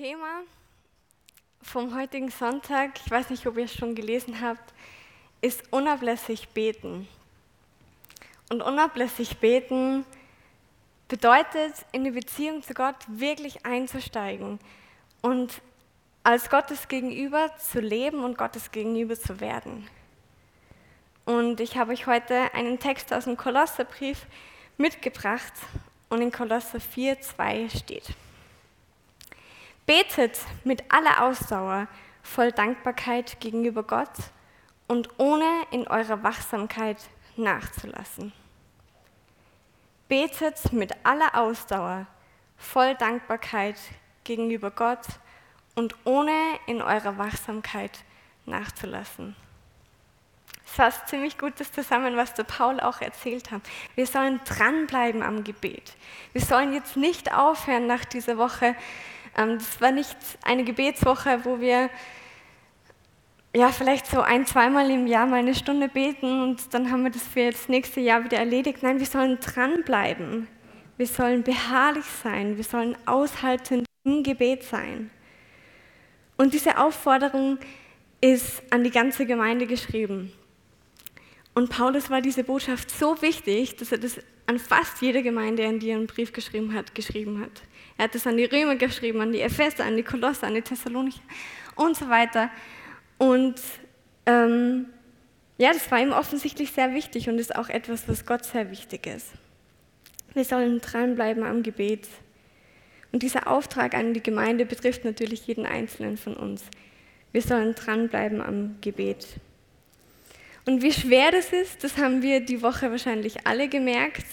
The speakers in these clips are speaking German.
Thema vom heutigen Sonntag, ich weiß nicht, ob ihr es schon gelesen habt, ist unablässig beten. Und unablässig beten bedeutet, in die Beziehung zu Gott wirklich einzusteigen und als Gottes Gegenüber zu leben und Gottes Gegenüber zu werden. Und ich habe euch heute einen Text aus dem Kolosserbrief mitgebracht und in Kolosser 4, 2 steht. Betet mit aller Ausdauer voll Dankbarkeit gegenüber Gott und ohne in eurer Wachsamkeit nachzulassen. Betet mit aller Ausdauer voll Dankbarkeit gegenüber Gott und ohne in eurer Wachsamkeit nachzulassen. Es fasst ziemlich gut das zusammen, was der Paul auch erzählt hat. Wir sollen dranbleiben am Gebet. Wir sollen jetzt nicht aufhören nach dieser Woche, das war nicht eine Gebetswoche, wo wir ja, vielleicht so ein, zweimal im Jahr mal eine Stunde beten und dann haben wir das für das nächste Jahr wieder erledigt. Nein, wir sollen dranbleiben. Wir sollen beharrlich sein. Wir sollen aushaltend im Gebet sein. Und diese Aufforderung ist an die ganze Gemeinde geschrieben. Und Paulus war diese Botschaft so wichtig, dass er das an fast jede Gemeinde, an die er einen Brief geschrieben hat, geschrieben hat. Er hat es an die Römer geschrieben, an die Epheser, an die Kolosser, an die Thessalonicher und so weiter. Und ähm, ja, das war ihm offensichtlich sehr wichtig und ist auch etwas, was Gott sehr wichtig ist. Wir sollen dranbleiben am Gebet. Und dieser Auftrag an die Gemeinde betrifft natürlich jeden Einzelnen von uns. Wir sollen dranbleiben am Gebet. Und wie schwer das ist, das haben wir die Woche wahrscheinlich alle gemerkt.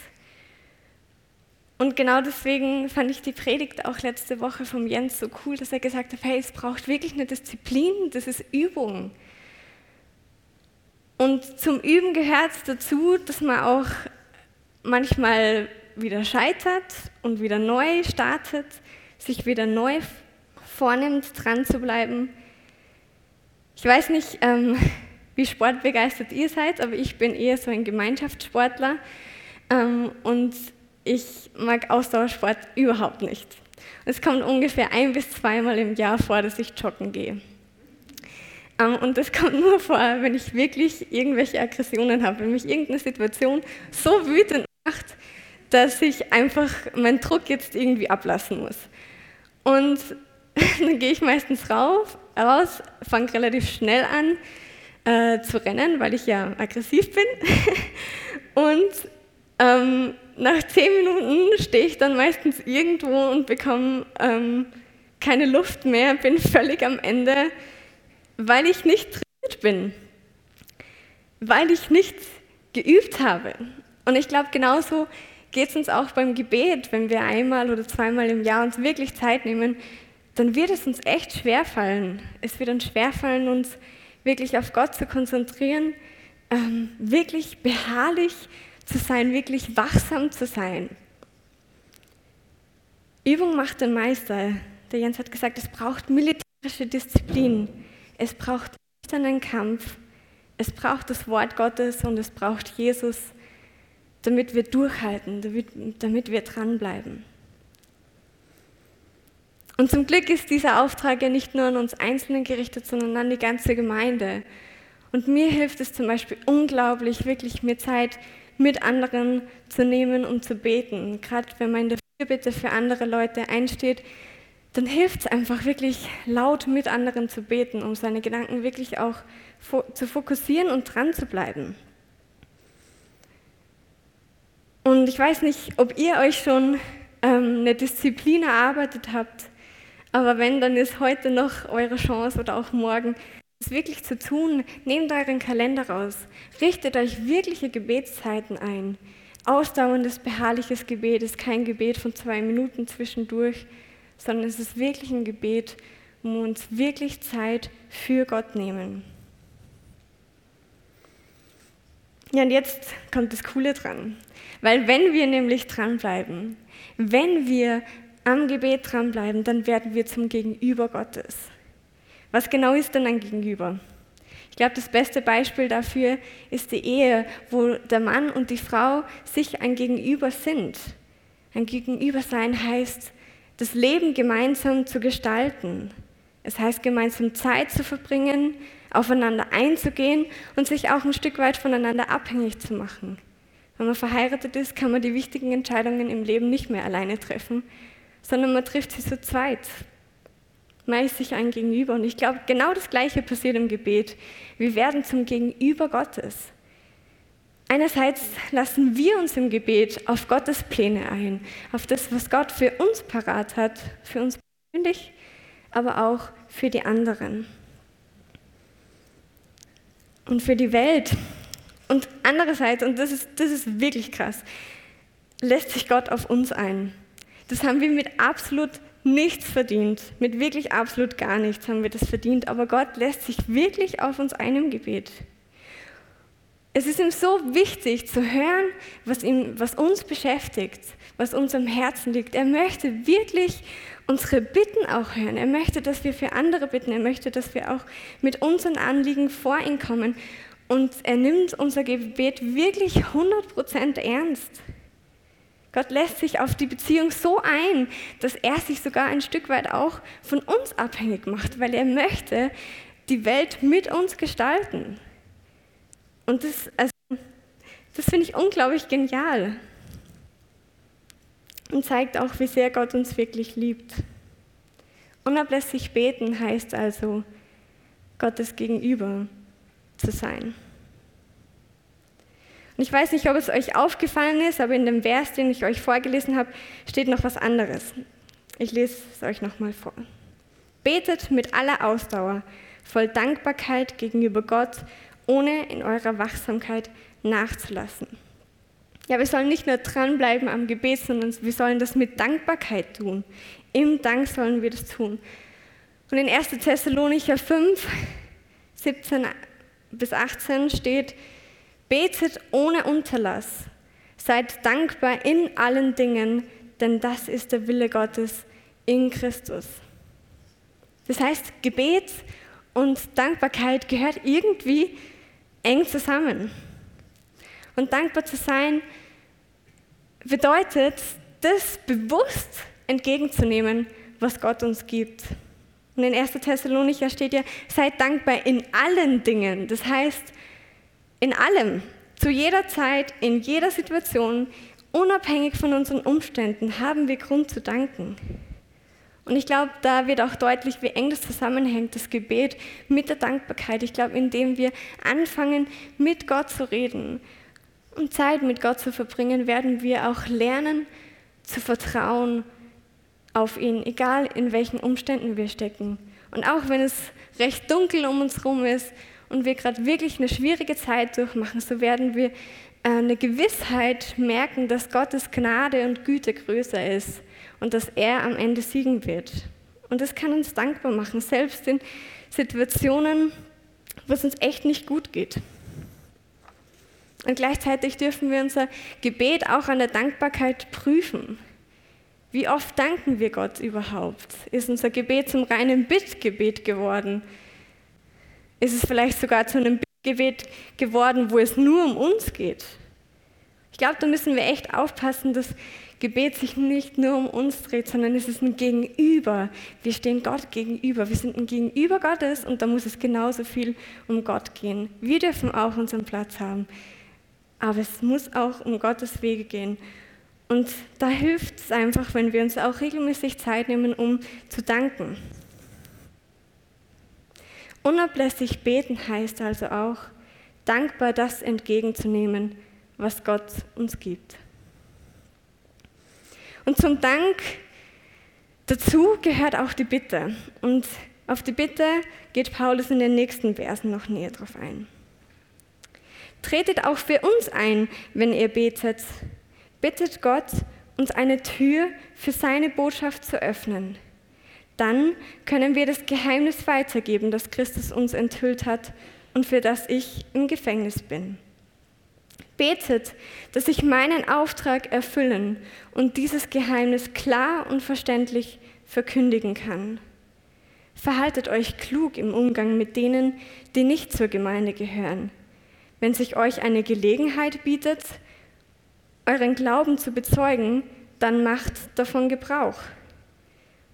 Und genau deswegen fand ich die Predigt auch letzte Woche vom Jens so cool, dass er gesagt hat, hey, es braucht wirklich eine Disziplin, das ist Übung. Und zum Üben gehört es dazu, dass man auch manchmal wieder scheitert und wieder neu startet, sich wieder neu vornimmt, dran zu bleiben. Ich weiß nicht, ähm, wie sportbegeistert ihr seid, aber ich bin eher so ein Gemeinschaftssportler. Ähm, und ich mag Ausdauersport überhaupt nicht. Es kommt ungefähr ein bis zweimal im Jahr vor, dass ich joggen gehe. Ähm, und das kommt nur vor, wenn ich wirklich irgendwelche Aggressionen habe, wenn mich irgendeine Situation so wütend macht, dass ich einfach meinen Druck jetzt irgendwie ablassen muss. Und dann gehe ich meistens rauf, raus, fange relativ schnell an äh, zu rennen, weil ich ja aggressiv bin. Und ähm, nach zehn Minuten stehe ich dann meistens irgendwo und bekomme ähm, keine Luft mehr, bin völlig am Ende, weil ich nicht trainiert bin, weil ich nichts geübt habe. Und ich glaube, genauso geht es uns auch beim Gebet, wenn wir einmal oder zweimal im Jahr uns wirklich Zeit nehmen, dann wird es uns echt schwerfallen. Es wird uns schwerfallen, uns wirklich auf Gott zu konzentrieren, ähm, wirklich beharrlich zu sein, wirklich wachsam zu sein. Übung macht den Meister. Der Jens hat gesagt, es braucht militärische Disziplin. Es braucht einen Kampf. Es braucht das Wort Gottes und es braucht Jesus, damit wir durchhalten, damit, damit wir dranbleiben. Und zum Glück ist dieser Auftrag ja nicht nur an uns Einzelnen gerichtet, sondern an die ganze Gemeinde. Und mir hilft es zum Beispiel unglaublich, wirklich mir Zeit mit anderen zu nehmen und zu beten. Gerade wenn man in der Fürbitte für andere Leute einsteht, dann hilft es einfach wirklich laut mit anderen zu beten, um seine Gedanken wirklich auch zu fokussieren und dran zu bleiben. Und ich weiß nicht, ob ihr euch schon ähm, eine Disziplin erarbeitet habt, aber wenn, dann ist heute noch eure Chance oder auch morgen, es wirklich zu tun, nehmt euren Kalender raus, richtet euch wirkliche Gebetszeiten ein. Ausdauerndes, beharrliches Gebet ist kein Gebet von zwei Minuten zwischendurch, sondern es ist wirklich ein Gebet, wo wir uns wirklich Zeit für Gott nehmen. Ja, und jetzt kommt das Coole dran. Weil wenn wir nämlich dranbleiben, wenn wir am Gebet dranbleiben, dann werden wir zum Gegenüber Gottes. Was genau ist denn ein Gegenüber? Ich glaube, das beste Beispiel dafür ist die Ehe, wo der Mann und die Frau sich ein Gegenüber sind. Ein Gegenüber sein heißt, das Leben gemeinsam zu gestalten. Es heißt, gemeinsam Zeit zu verbringen, aufeinander einzugehen und sich auch ein Stück weit voneinander abhängig zu machen. Wenn man verheiratet ist, kann man die wichtigen Entscheidungen im Leben nicht mehr alleine treffen, sondern man trifft sie zu zweit. Man ist sich ein Gegenüber. Und ich glaube, genau das Gleiche passiert im Gebet. Wir werden zum Gegenüber Gottes. Einerseits lassen wir uns im Gebet auf Gottes Pläne ein, auf das, was Gott für uns parat hat, für uns persönlich, aber auch für die anderen und für die Welt. Und andererseits, und das ist, das ist wirklich krass, lässt sich Gott auf uns ein. Das haben wir mit absolut nichts verdient, mit wirklich absolut gar nichts haben wir das verdient, aber Gott lässt sich wirklich auf uns ein im Gebet. Es ist ihm so wichtig zu hören, was, ihm, was uns beschäftigt, was uns am Herzen liegt. Er möchte wirklich unsere Bitten auch hören. Er möchte, dass wir für andere bitten. Er möchte, dass wir auch mit unseren Anliegen vor ihn kommen. Und er nimmt unser Gebet wirklich 100% ernst. Gott lässt sich auf die Beziehung so ein, dass er sich sogar ein Stück weit auch von uns abhängig macht, weil er möchte die Welt mit uns gestalten. Und das, also, das finde ich unglaublich genial und zeigt auch, wie sehr Gott uns wirklich liebt. Unablässig beten heißt also, Gottes Gegenüber zu sein. Und ich weiß nicht, ob es euch aufgefallen ist, aber in dem Vers, den ich euch vorgelesen habe, steht noch was anderes. Ich lese es euch nochmal vor. Betet mit aller Ausdauer, voll Dankbarkeit gegenüber Gott ohne in eurer Wachsamkeit nachzulassen. Ja, wir sollen nicht nur dranbleiben am Gebet, sondern wir sollen das mit Dankbarkeit tun. Im Dank sollen wir das tun. Und in 1. Thessalonicher 5, 17 bis 18 steht, betet ohne Unterlass, seid dankbar in allen Dingen, denn das ist der Wille Gottes in Christus. Das heißt, Gebet und Dankbarkeit gehört irgendwie eng zusammen. Und dankbar zu sein bedeutet, das bewusst entgegenzunehmen, was Gott uns gibt. Und in 1. Thessalonicher steht ja, seid dankbar in allen Dingen. Das heißt, in allem, zu jeder Zeit, in jeder Situation, unabhängig von unseren Umständen, haben wir Grund zu danken. Und ich glaube, da wird auch deutlich, wie eng das zusammenhängt, das Gebet mit der Dankbarkeit. Ich glaube, indem wir anfangen, mit Gott zu reden und Zeit mit Gott zu verbringen, werden wir auch lernen zu vertrauen auf ihn, egal in welchen Umständen wir stecken. Und auch wenn es recht dunkel um uns herum ist und wir gerade wirklich eine schwierige Zeit durchmachen, so werden wir äh, eine Gewissheit merken, dass Gottes Gnade und Güte größer ist und dass er am Ende siegen wird. Und das kann uns dankbar machen, selbst in Situationen, wo es uns echt nicht gut geht. Und gleichzeitig dürfen wir unser Gebet auch an der Dankbarkeit prüfen. Wie oft danken wir Gott überhaupt? Ist unser Gebet zum reinen Bittgebet geworden? Ist es vielleicht sogar zu einem Bittgebet geworden, wo es nur um uns geht? Ich glaube, da müssen wir echt aufpassen, dass Gebet sich nicht nur um uns dreht, sondern es ist ein Gegenüber. Wir stehen Gott gegenüber. Wir sind ein Gegenüber Gottes und da muss es genauso viel um Gott gehen. Wir dürfen auch unseren Platz haben, aber es muss auch um Gottes Wege gehen. Und da hilft es einfach, wenn wir uns auch regelmäßig Zeit nehmen, um zu danken. Unablässig beten heißt also auch, dankbar das entgegenzunehmen, was Gott uns gibt. Und zum Dank dazu gehört auch die Bitte. Und auf die Bitte geht Paulus in den nächsten Versen noch näher drauf ein. Tretet auch für uns ein, wenn ihr betet. Bittet Gott, uns eine Tür für seine Botschaft zu öffnen. Dann können wir das Geheimnis weitergeben, das Christus uns enthüllt hat und für das ich im Gefängnis bin. Betet, dass ich meinen Auftrag erfüllen und dieses Geheimnis klar und verständlich verkündigen kann. Verhaltet euch klug im Umgang mit denen, die nicht zur Gemeinde gehören. Wenn sich euch eine Gelegenheit bietet, euren Glauben zu bezeugen, dann macht davon Gebrauch.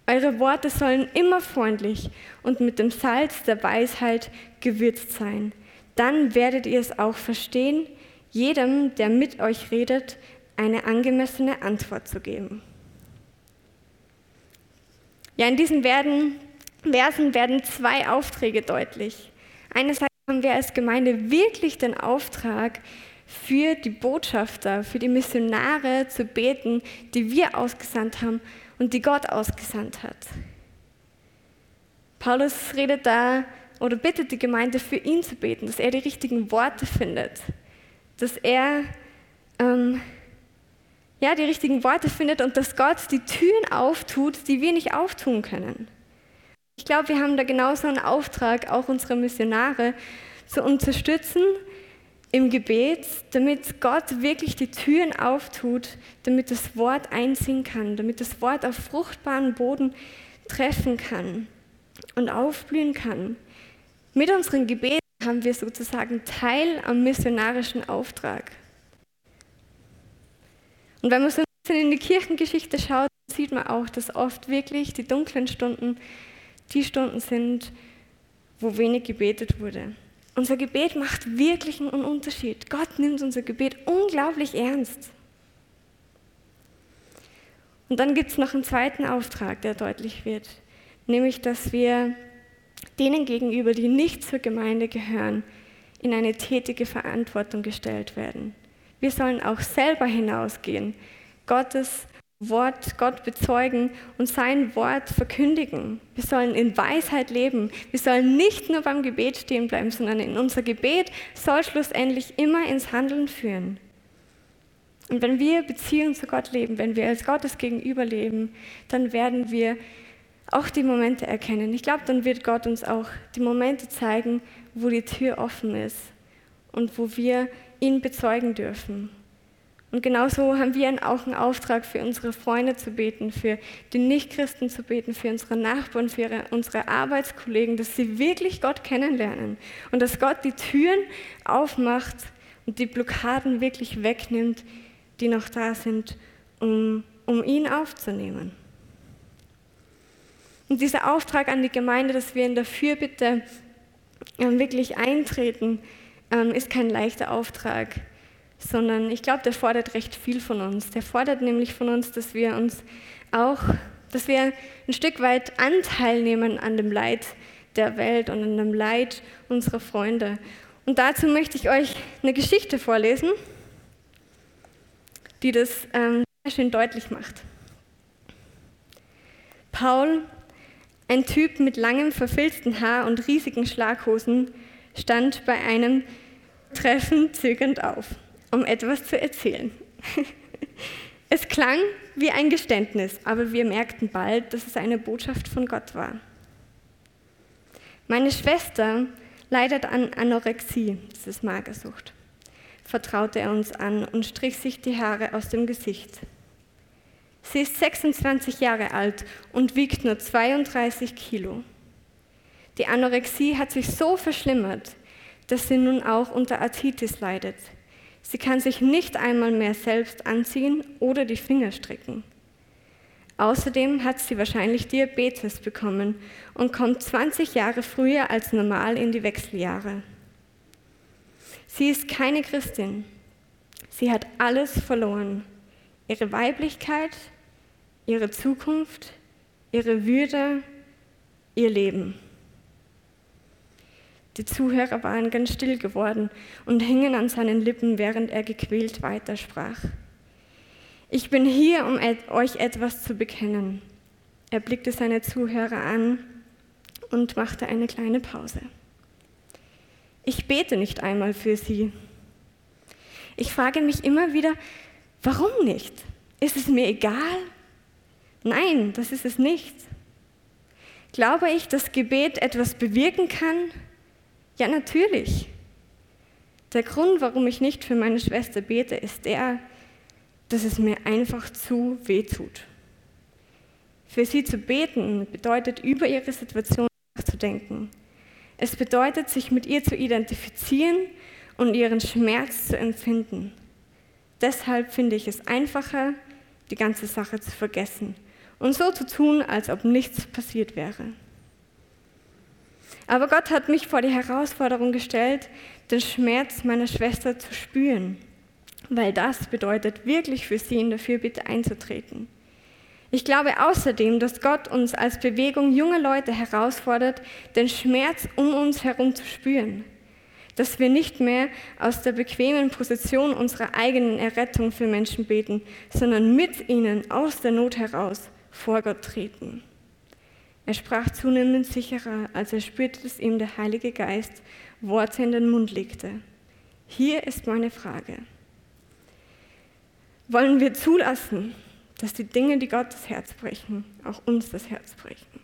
Eure Worte sollen immer freundlich und mit dem Salz der Weisheit gewürzt sein. Dann werdet ihr es auch verstehen, jedem, der mit euch redet, eine angemessene Antwort zu geben. Ja, in diesen werden, Versen werden zwei Aufträge deutlich. Einerseits haben wir als Gemeinde wirklich den Auftrag, für die Botschafter, für die Missionare zu beten, die wir ausgesandt haben und die Gott ausgesandt hat. Paulus redet da oder bittet die Gemeinde für ihn zu beten, dass er die richtigen Worte findet, dass er ähm, ja, die richtigen Worte findet und dass Gott die Türen auftut, die wir nicht auftun können. Ich glaube, wir haben da genauso einen Auftrag, auch unsere Missionare zu unterstützen im Gebet, damit Gott wirklich die Türen auftut, damit das Wort einziehen kann, damit das Wort auf fruchtbaren Boden treffen kann und aufblühen kann. Mit unseren Gebeten haben wir sozusagen Teil am missionarischen Auftrag. Und wenn man so ein bisschen in die Kirchengeschichte schaut, sieht man auch, dass oft wirklich die dunklen Stunden die Stunden sind, wo wenig gebetet wurde. Unser Gebet macht wirklich einen Unterschied. Gott nimmt unser Gebet unglaublich ernst. Und dann gibt es noch einen zweiten Auftrag, der deutlich wird, nämlich dass wir denen gegenüber, die nicht zur Gemeinde gehören, in eine tätige Verantwortung gestellt werden. Wir sollen auch selber hinausgehen, Gottes Wort Gott bezeugen und sein Wort verkündigen. Wir sollen in Weisheit leben. Wir sollen nicht nur beim Gebet stehen bleiben, sondern in unser Gebet soll schlussendlich immer ins Handeln führen. Und wenn wir Beziehung zu Gott leben, wenn wir als Gottes Gegenüber leben, dann werden wir auch die Momente erkennen. Ich glaube, dann wird Gott uns auch die Momente zeigen, wo die Tür offen ist und wo wir ihn bezeugen dürfen. Und genauso haben wir auch einen Auftrag, für unsere Freunde zu beten, für die Nichtchristen zu beten, für unsere Nachbarn, für ihre, unsere Arbeitskollegen, dass sie wirklich Gott kennenlernen und dass Gott die Türen aufmacht und die Blockaden wirklich wegnimmt, die noch da sind, um, um ihn aufzunehmen. Und dieser Auftrag an die Gemeinde, dass wir in der Fürbitte ähm, wirklich eintreten, ähm, ist kein leichter Auftrag, sondern ich glaube, der fordert recht viel von uns. Der fordert nämlich von uns, dass wir uns auch, dass wir ein Stück weit Anteil nehmen an dem Leid der Welt und an dem Leid unserer Freunde. Und dazu möchte ich euch eine Geschichte vorlesen, die das ähm, sehr schön deutlich macht. Paul, ein Typ mit langem verfilzten Haar und riesigen Schlaghosen, stand bei einem Treffen zögernd auf, um etwas zu erzählen. Es klang wie ein Geständnis, aber wir merkten bald, dass es eine Botschaft von Gott war. Meine Schwester leidet an Anorexie, das ist Magersucht, vertraute er uns an und strich sich die Haare aus dem Gesicht. Sie ist 26 Jahre alt und wiegt nur 32 Kilo. Die Anorexie hat sich so verschlimmert, dass sie nun auch unter Arthritis leidet. Sie kann sich nicht einmal mehr selbst anziehen oder die Finger stricken. Außerdem hat sie wahrscheinlich Diabetes bekommen und kommt 20 Jahre früher als normal in die Wechseljahre. Sie ist keine Christin. Sie hat alles verloren. Ihre Weiblichkeit, ihre Zukunft, ihre Würde, ihr Leben. Die Zuhörer waren ganz still geworden und hingen an seinen Lippen, während er gequält weitersprach. Ich bin hier, um euch etwas zu bekennen. Er blickte seine Zuhörer an und machte eine kleine Pause. Ich bete nicht einmal für sie. Ich frage mich immer wieder, warum nicht? Ist es mir egal? Nein, das ist es nicht. Glaube ich, dass Gebet etwas bewirken kann? Ja, natürlich. Der Grund, warum ich nicht für meine Schwester bete, ist der, dass es mir einfach zu weh tut. Für sie zu beten bedeutet, über ihre Situation nachzudenken. Es bedeutet, sich mit ihr zu identifizieren und ihren Schmerz zu empfinden. Deshalb finde ich es einfacher, die ganze Sache zu vergessen und so zu tun, als ob nichts passiert wäre. Aber Gott hat mich vor die Herausforderung gestellt, den Schmerz meiner Schwester zu spüren, weil das bedeutet, wirklich für sie in der Fürbitte einzutreten. Ich glaube außerdem, dass Gott uns als Bewegung junge Leute herausfordert, den Schmerz um uns herum zu spüren. Dass wir nicht mehr aus der bequemen Position unserer eigenen Errettung für Menschen beten, sondern mit ihnen aus der Not heraus vor Gott treten. Er sprach zunehmend sicherer, als er spürte, dass ihm der Heilige Geist Worte in den Mund legte. Hier ist meine Frage. Wollen wir zulassen, dass die Dinge, die Gott das Herz brechen, auch uns das Herz brechen?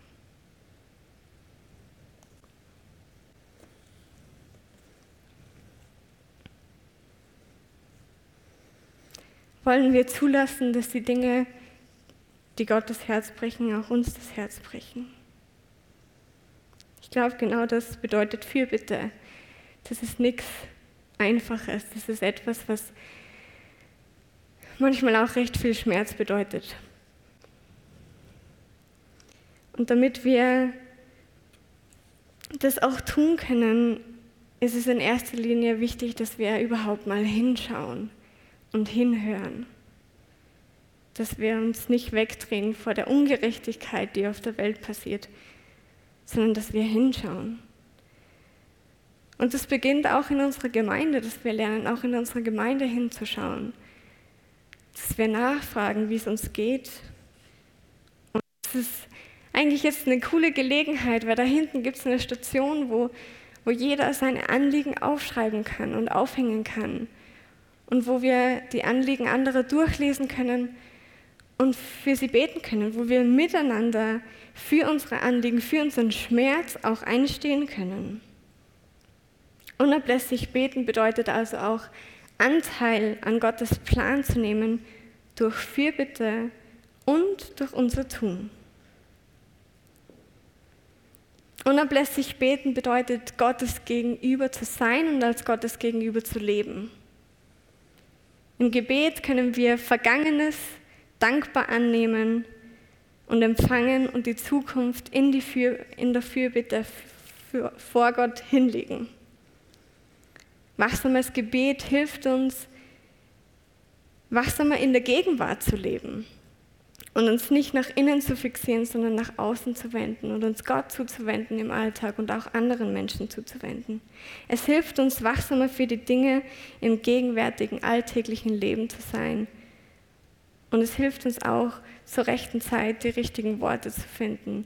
Wollen wir zulassen, dass die Dinge, die Gott das Herz brechen, auch uns das Herz brechen. Ich glaube, genau das bedeutet Fürbitte. Das ist nichts Einfaches. Das ist etwas, was manchmal auch recht viel Schmerz bedeutet. Und damit wir das auch tun können, ist es in erster Linie wichtig, dass wir überhaupt mal hinschauen und hinhören dass wir uns nicht wegdrehen vor der Ungerechtigkeit, die auf der Welt passiert, sondern dass wir hinschauen. Und das beginnt auch in unserer Gemeinde, dass wir lernen, auch in unserer Gemeinde hinzuschauen, dass wir nachfragen, wie es uns geht. Und das ist eigentlich jetzt eine coole Gelegenheit, weil da hinten gibt es eine Station, wo, wo jeder seine Anliegen aufschreiben kann und aufhängen kann. Und wo wir die Anliegen anderer durchlesen können und für sie beten können, wo wir miteinander für unsere Anliegen, für unseren Schmerz auch einstehen können. Unablässig beten bedeutet also auch Anteil an Gottes Plan zu nehmen durch Fürbitte und durch unser Tun. Unablässig beten bedeutet, Gottes Gegenüber zu sein und als Gottes Gegenüber zu leben. Im Gebet können wir Vergangenes, dankbar annehmen und empfangen und die Zukunft in, die für, in der Fürbitte für, vor Gott hinlegen. Wachsames Gebet hilft uns, wachsamer in der Gegenwart zu leben und uns nicht nach innen zu fixieren, sondern nach außen zu wenden und uns Gott zuzuwenden im Alltag und auch anderen Menschen zuzuwenden. Es hilft uns, wachsamer für die Dinge im gegenwärtigen alltäglichen Leben zu sein und es hilft uns auch, zur rechten Zeit die richtigen Worte zu finden.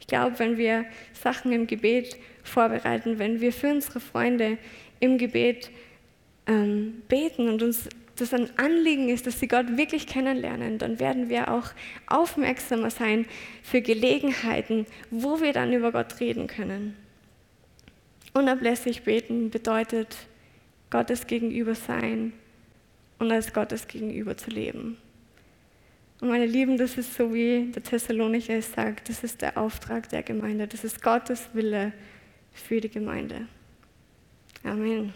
Ich glaube, wenn wir Sachen im Gebet vorbereiten, wenn wir für unsere Freunde im Gebet ähm, beten und uns das ein Anliegen ist, dass sie Gott wirklich kennenlernen, dann werden wir auch aufmerksamer sein für Gelegenheiten, wo wir dann über Gott reden können. Unablässig beten bedeutet Gottes gegenüber sein und als Gottes gegenüber zu leben. Und meine Lieben, das ist so wie der Thessalonicher es sagt, das ist der Auftrag der Gemeinde, das ist Gottes Wille für die Gemeinde. Amen.